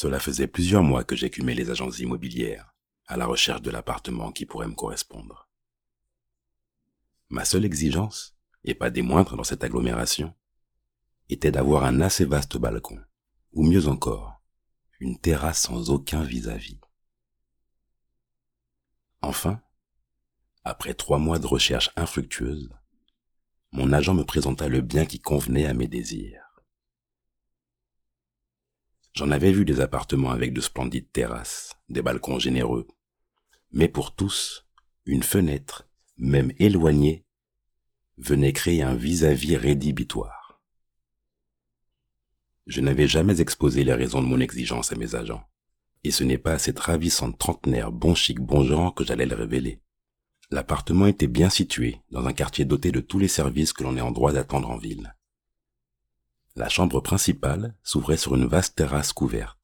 Cela faisait plusieurs mois que j'écumais les agences immobilières, à la recherche de l'appartement qui pourrait me correspondre. Ma seule exigence, et pas des moindres dans cette agglomération, était d'avoir un assez vaste balcon, ou mieux encore, une terrasse sans aucun vis-à-vis. Enfin, après trois mois de recherche infructueuse, mon agent me présenta le bien qui convenait à mes désirs. J'en avais vu des appartements avec de splendides terrasses, des balcons généreux, mais pour tous, une fenêtre, même éloignée, venait créer un vis-à-vis rédhibitoire. Je n'avais jamais exposé les raisons de mon exigence à mes agents, et ce n'est pas à cette ravissante trentenaire bon chic bon genre que j'allais le révéler. L'appartement était bien situé, dans un quartier doté de tous les services que l'on est en droit d'attendre en ville. La chambre principale s'ouvrait sur une vaste terrasse couverte,